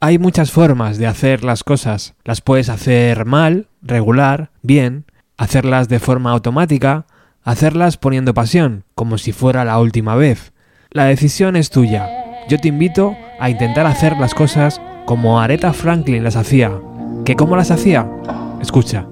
Hay muchas formas de hacer las cosas. Las puedes hacer mal, regular, bien, hacerlas de forma automática, hacerlas poniendo pasión, como si fuera la última vez. La decisión es tuya. Yo te invito a intentar hacer las cosas como Aretha Franklin las hacía. ¿Que cómo las hacía? Escucha.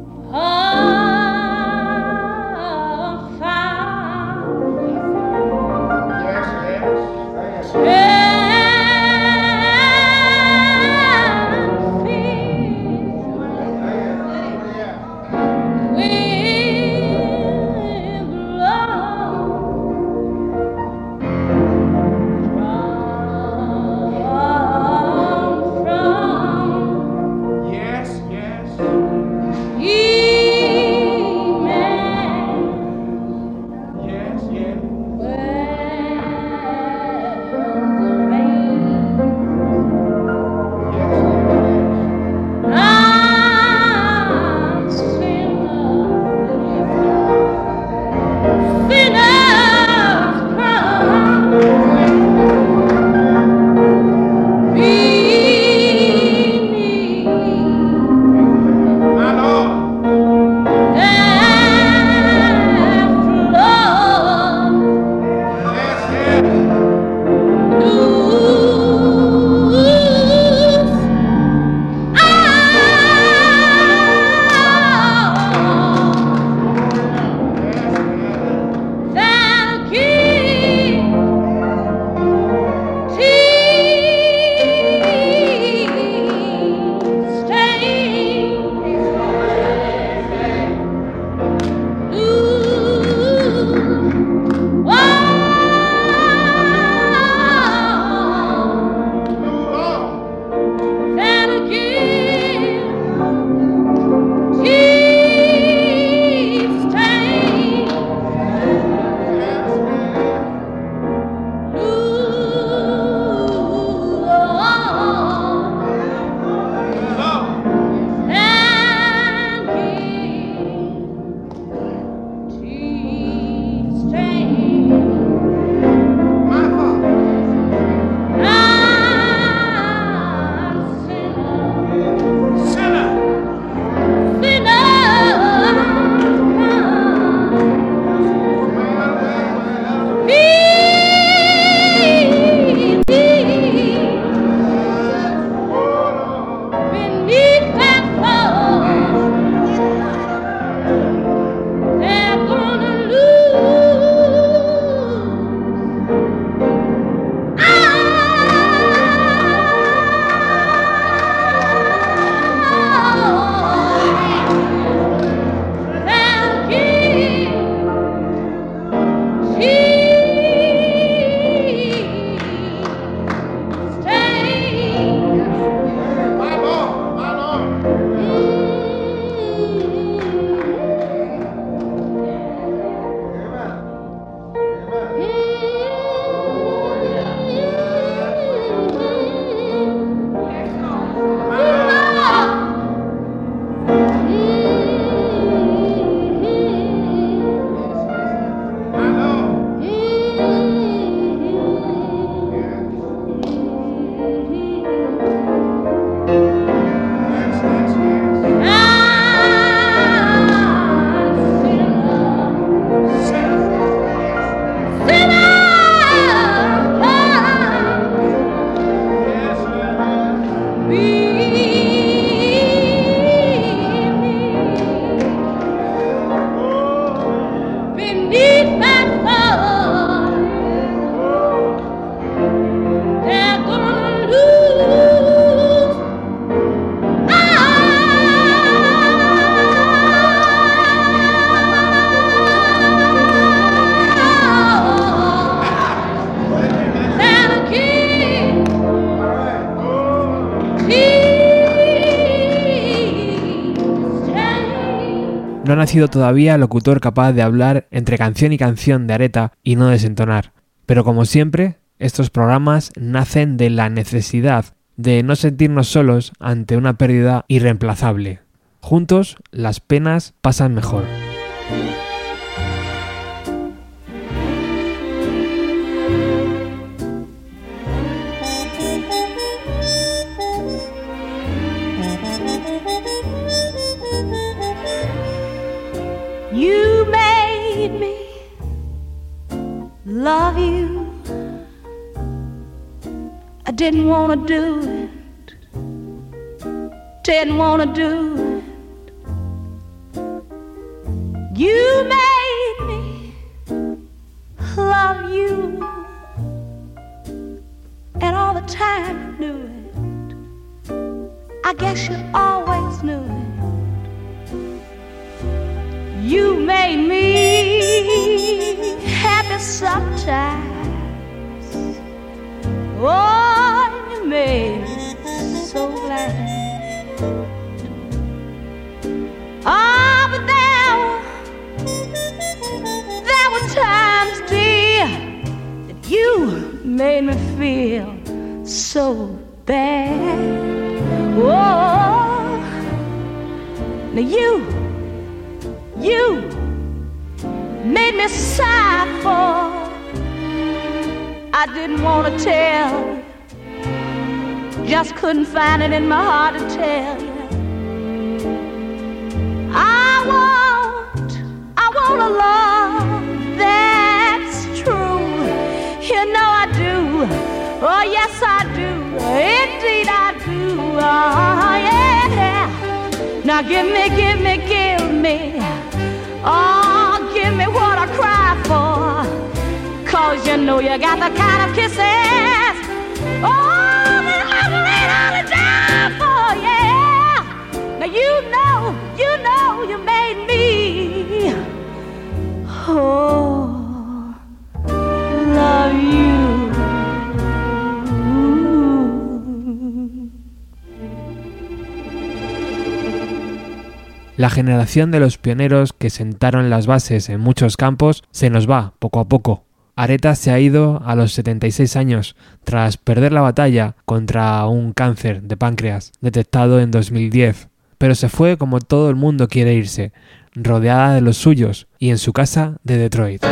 Todavía locutor capaz de hablar entre canción y canción de areta y no desentonar. Pero como siempre, estos programas nacen de la necesidad de no sentirnos solos ante una pérdida irreemplazable. Juntos las penas pasan mejor. Love you. I didn't want to do it, didn't want to do it. You made me love you, and all the time you knew it. I guess you always knew it. You made me sometimes. Oh, you made me so glad. Ah, but there, there were times, dear, that you made me feel so bad. Oh, now you, you made me sigh for I didn't want to tell. Just couldn't find it in my heart to tell you. I want, I want a love that's true. You know I do. Oh, yes, I do. Indeed, I do. Oh, yeah. Now give me, give me, give me. Oh, give me what. Cause you know you got the kind of kisses. Oh, that I'm the down for, yeah. Now you know, you know you made me. Oh, love you. La generación de los pioneros que sentaron las bases en muchos campos se nos va poco a poco. Areta se ha ido a los 76 años tras perder la batalla contra un cáncer de páncreas detectado en 2010, pero se fue como todo el mundo quiere irse, rodeada de los suyos y en su casa de Detroit.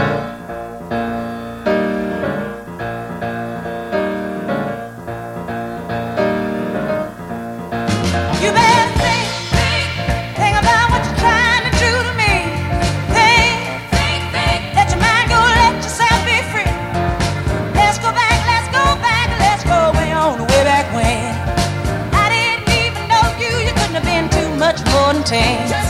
mountain.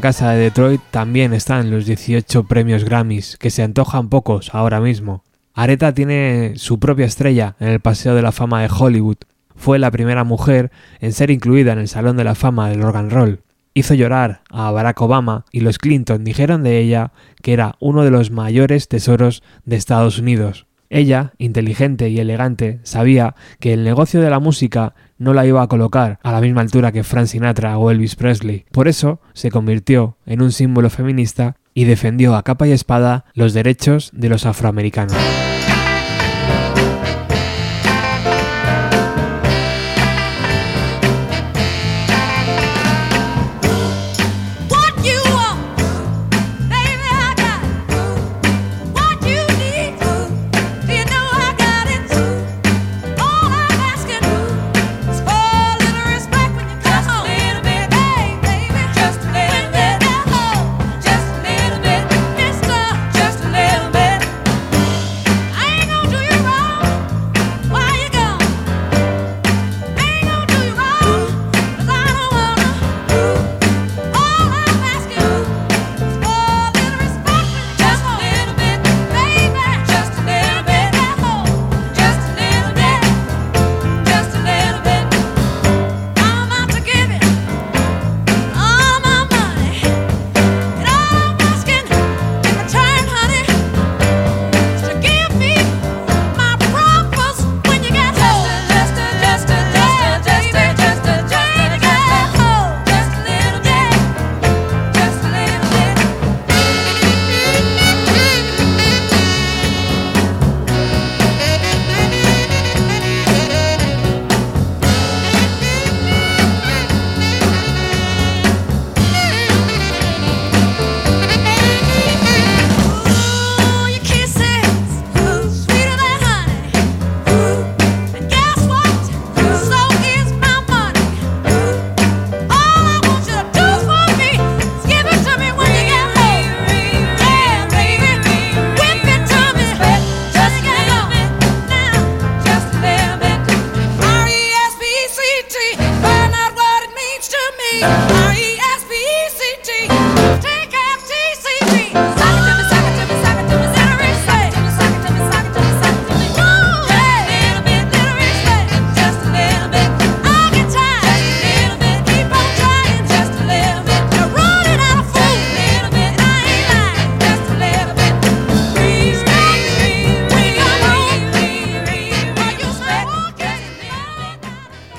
Casa de Detroit también están los 18 premios Grammys, que se antojan pocos ahora mismo. Areta tiene su propia estrella en el Paseo de la Fama de Hollywood. Fue la primera mujer en ser incluida en el Salón de la Fama del Rock and Roll. Hizo llorar a Barack Obama y los Clinton dijeron de ella que era uno de los mayores tesoros de Estados Unidos. Ella, inteligente y elegante, sabía que el negocio de la música no la iba a colocar a la misma altura que Frank Sinatra o Elvis Presley. Por eso se convirtió en un símbolo feminista y defendió a capa y espada los derechos de los afroamericanos.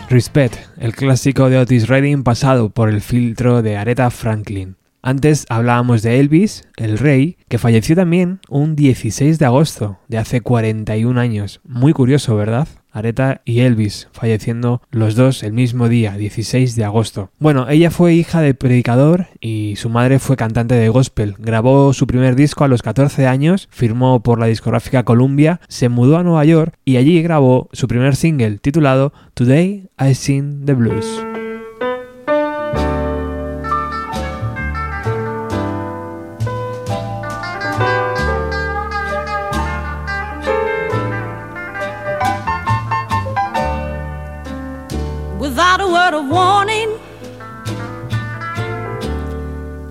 Respect, el clásico de Otis Redding pasado por el filtro de Aretha Franklin. Antes hablábamos de Elvis, el rey, que falleció también un 16 de agosto de hace 41 años. Muy curioso, ¿verdad? Aretha y Elvis, falleciendo los dos el mismo día, 16 de agosto. Bueno, ella fue hija de predicador y su madre fue cantante de gospel. Grabó su primer disco a los 14 años, firmó por la discográfica Columbia, se mudó a Nueva York y allí grabó su primer single titulado Today I Sing the Blues. Word of warning.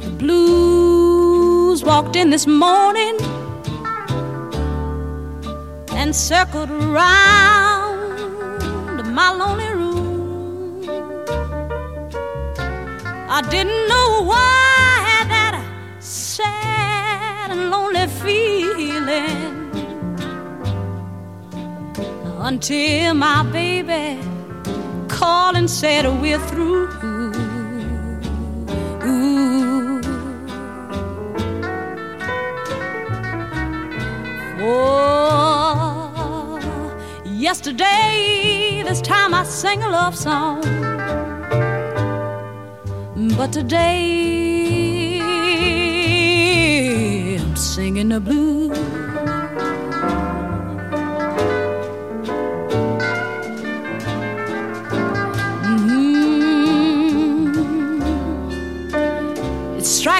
The blues walked in this morning and circled around my lonely room. I didn't know why I had that sad and lonely feeling until my baby called and said we're through. Oh, yesterday, this time I sang a love song. But today, I'm singing the blues.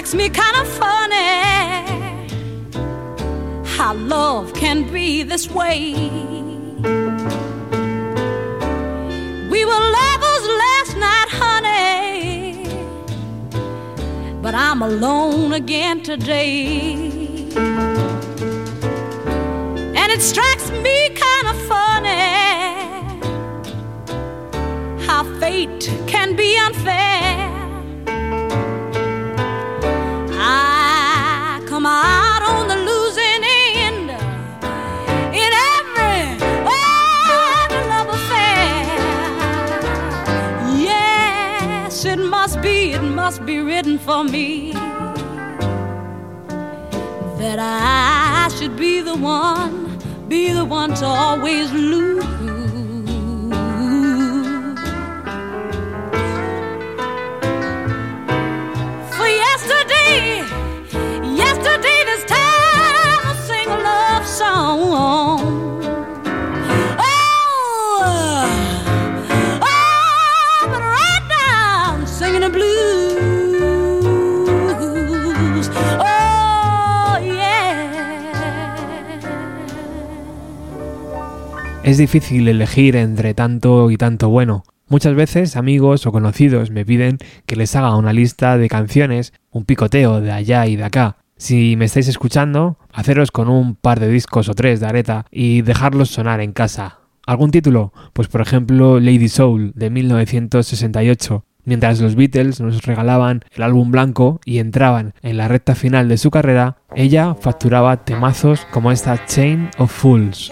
Strikes me kind of funny how love can be this way. We were lovers last night, honey, but I'm alone again today. And it strikes me kind of funny how fate can be unfair. Written for me. that I should be the one, be the one to always lose. Es difícil elegir entre tanto y tanto bueno. Muchas veces amigos o conocidos me piden que les haga una lista de canciones, un picoteo de allá y de acá. Si me estáis escuchando, haceros con un par de discos o tres de areta y dejarlos sonar en casa. ¿Algún título? Pues por ejemplo Lady Soul de 1968. Mientras los Beatles nos regalaban el álbum blanco y entraban en la recta final de su carrera, ella facturaba temazos como esta Chain of Fools.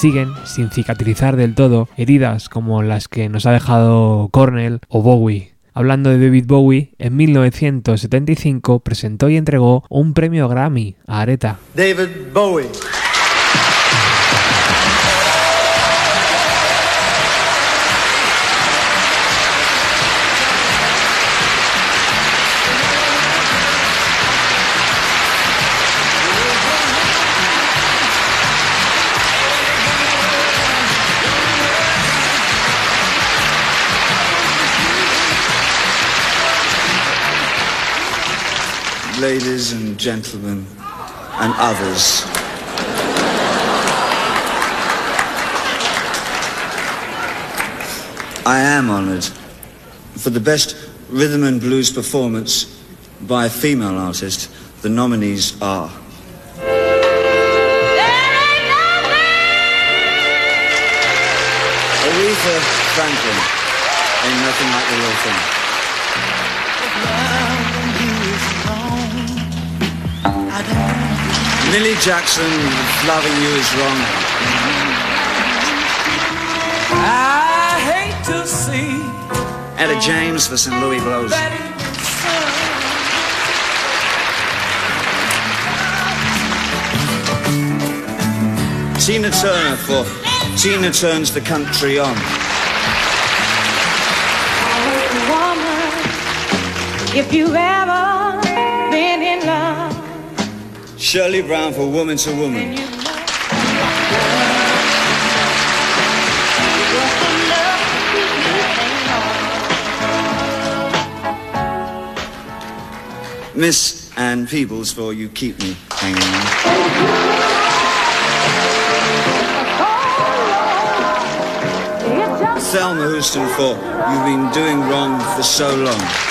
Siguen sin cicatrizar del todo heridas como las que nos ha dejado Cornell o Bowie. Hablando de David Bowie, en 1975 presentó y entregó un premio Grammy a Aretha. David Bowie. Ladies and gentlemen, and others. I am honored for the best rhythm and blues performance by a female artist. The nominees are Aretha Franklin. Ain't nothing like the real thing. Millie Jackson, loving you is wrong. I hate to see Etta James for St. Louis Blues. Tina Turner for Tina Turns the Country On. if you've ever been in love, Shirley Brown for Woman to Woman. Miss Ann Peebles for You Keep Me Hanging On. Thelma Houston for You've Been Doing Wrong for So Long.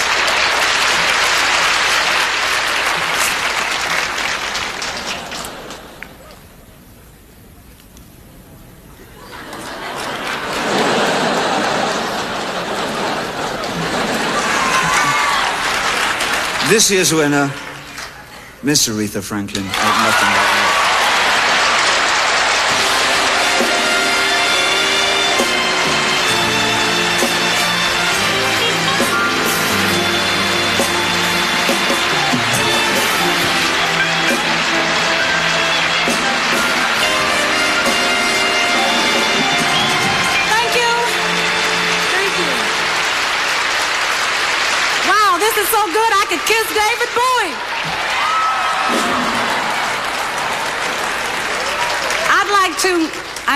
This year's winner, Miss Aretha Franklin.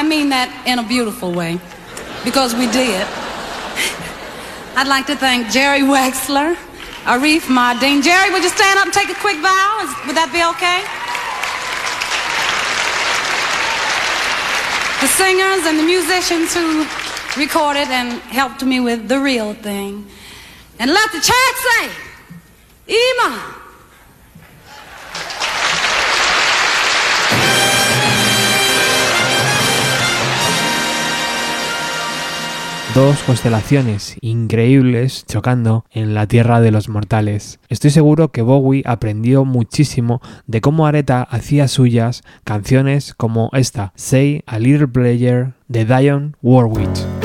I mean that in a beautiful way, because we did. I'd like to thank Jerry Wexler, Arif Mardin. Jerry, would you stand up and take a quick bow? Is- Would that be okay? the singers and the musicians who recorded and helped me with the real thing. And let the church say, Iman. Dos constelaciones increíbles chocando en la tierra de los mortales. Estoy seguro que Bowie aprendió muchísimo de cómo Aretha hacía suyas canciones como esta, Say a Little Player de Dionne Warwick.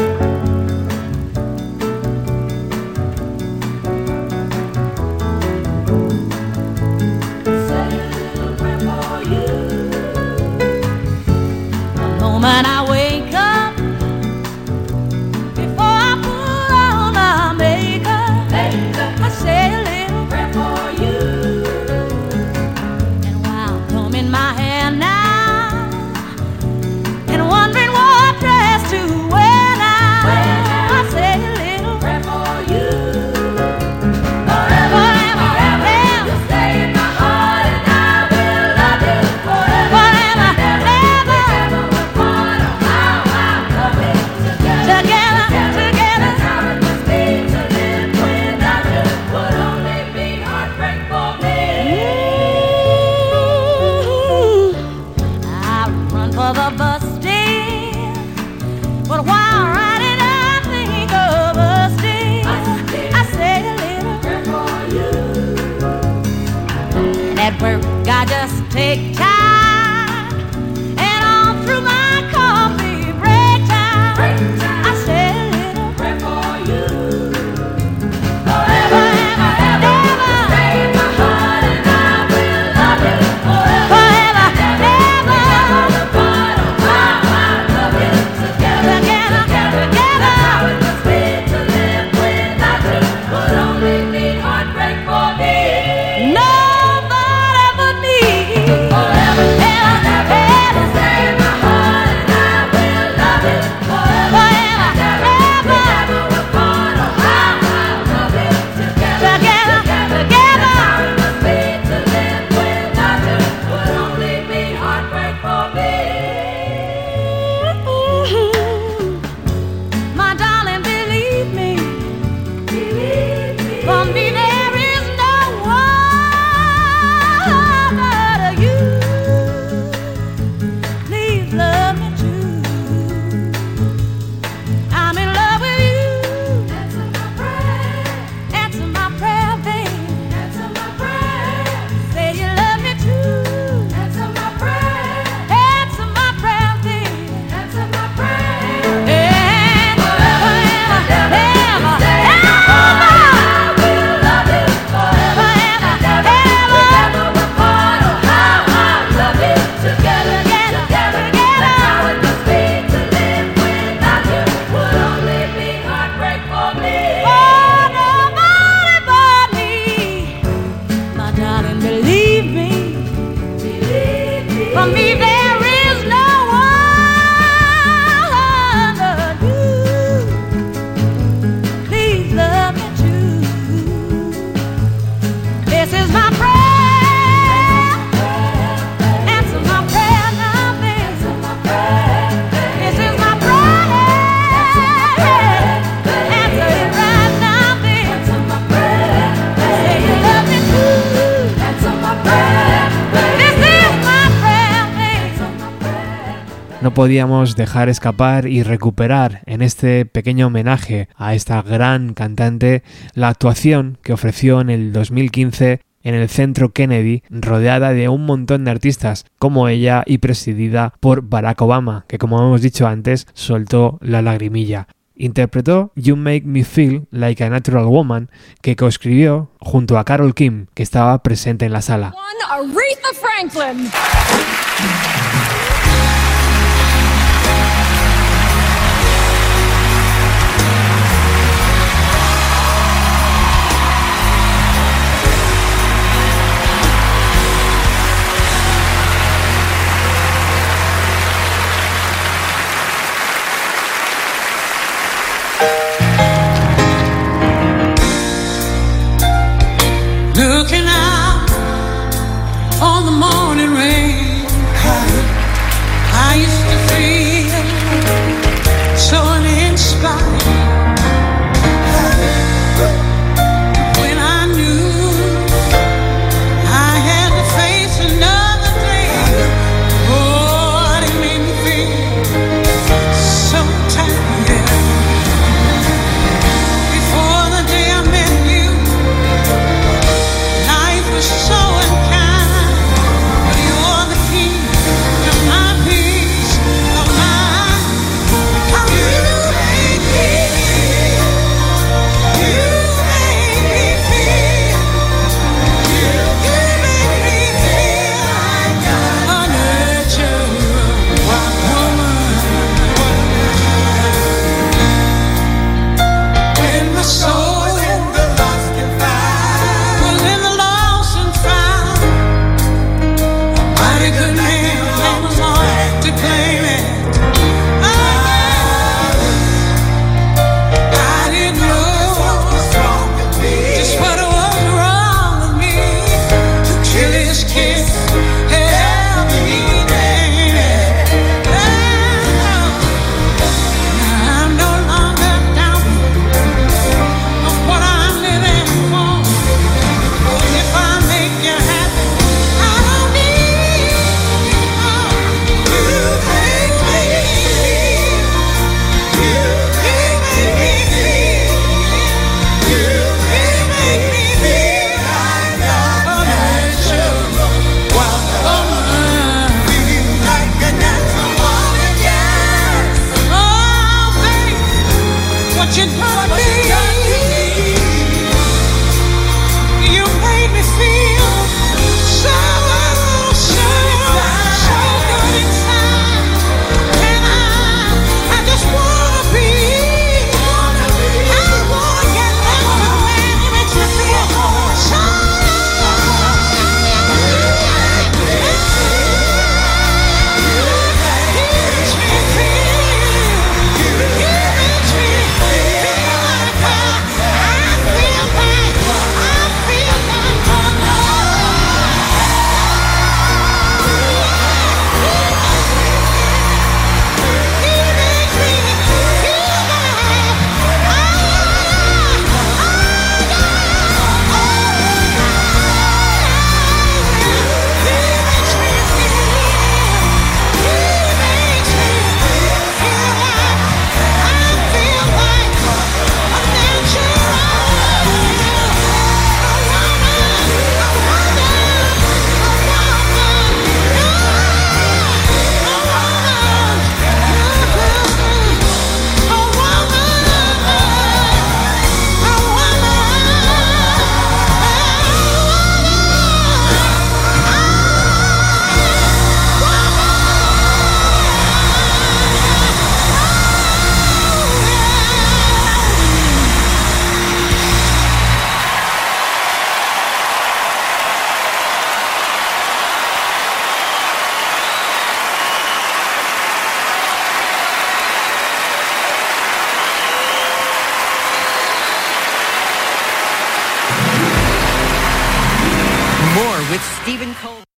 No podíamos dejar escapar y recuperar en este pequeño homenaje a esta gran cantante la actuación que ofreció en el 2015 en el Centro Kennedy, rodeada de un montón de artistas como ella y presidida por Barack Obama, que como hemos dicho antes, soltó la lagrimilla. Interpretó You Make Me Feel Like a Natural Woman, que coescribió junto a Carol Kim, que estaba presente en la sala. One looking out on the morning rain. I, I used to feel so uninspired. should